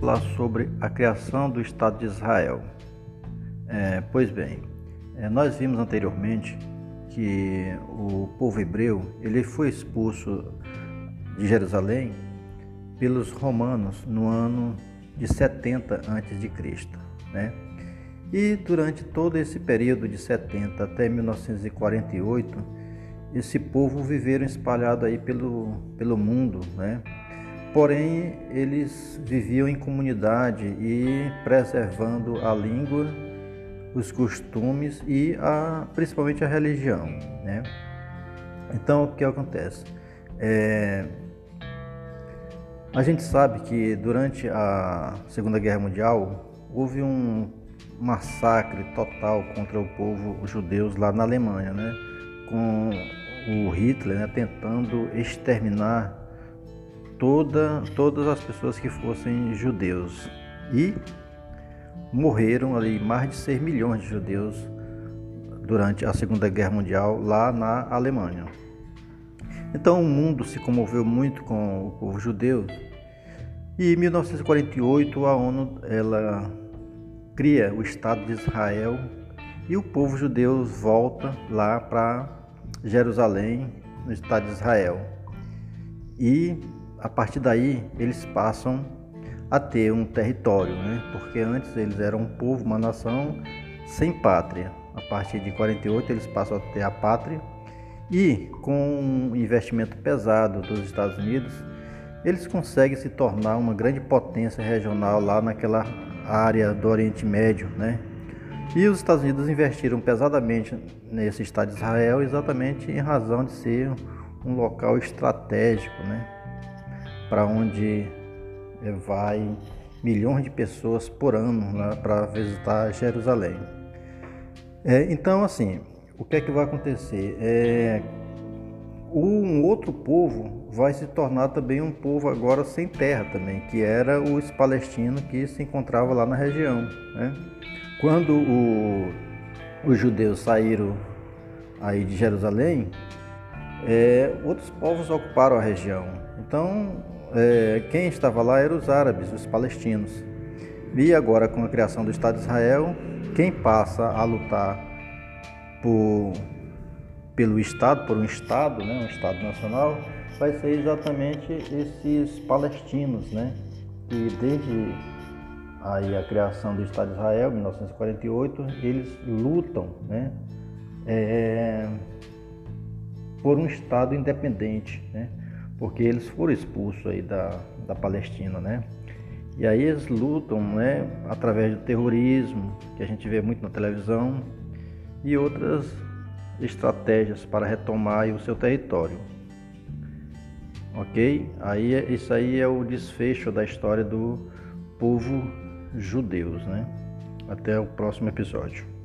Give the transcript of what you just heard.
falar sobre a criação do Estado de Israel. É, pois bem, é, nós vimos anteriormente que o povo hebreu ele foi expulso de Jerusalém pelos romanos no ano de 70 a.C. Né? E durante todo esse período de 70 até 1948, esse povo viveram espalhado aí pelo, pelo mundo, né? Porém, eles viviam em comunidade e preservando a língua, os costumes e a, principalmente a religião. Né? Então, o que acontece? É, a gente sabe que durante a Segunda Guerra Mundial houve um massacre total contra o povo judeus lá na Alemanha, né? com o Hitler né, tentando exterminar toda, todas as pessoas que fossem judeus. E morreram ali mais de 6 milhões de judeus durante a Segunda Guerra Mundial lá na Alemanha. Então o mundo se comoveu muito com o povo judeu e em 1948 a ONU ela cria o Estado de Israel e o povo judeu volta lá para Jerusalém, no Estado de Israel. E a partir daí eles passam a ter um território, né? porque antes eles eram um povo, uma nação sem pátria. A partir de 48 eles passam a ter a pátria e com um investimento pesado dos Estados Unidos, eles conseguem se tornar uma grande potência regional lá naquela área do Oriente Médio, né? E os Estados Unidos investiram pesadamente nesse Estado de Israel exatamente em razão de ser um local estratégico, né? Para onde vai milhões de pessoas por ano né, para visitar Jerusalém. É, então, assim, o que é que vai acontecer? É, um outro povo vai se tornar também um povo agora sem terra também, que era os palestinos que se encontravam lá na região. Né? Quando o, os judeus saíram aí de Jerusalém, é, outros povos ocuparam a região. Então, é, quem estava lá eram os árabes, os palestinos. E agora, com a criação do Estado de Israel, quem passa a lutar por, pelo Estado, por um Estado, né, um Estado nacional, vai ser exatamente esses palestinos, né, que desde aí a criação do Estado de Israel, em 1948, eles lutam, né, é, por um Estado independente, né, porque eles foram expulsos aí da, da Palestina, né? E aí eles lutam, né, através do terrorismo, que a gente vê muito na televisão, e outras estratégias para retomar o seu território. Ok? Aí isso aí é o desfecho da história do povo judeus, né? Até o próximo episódio.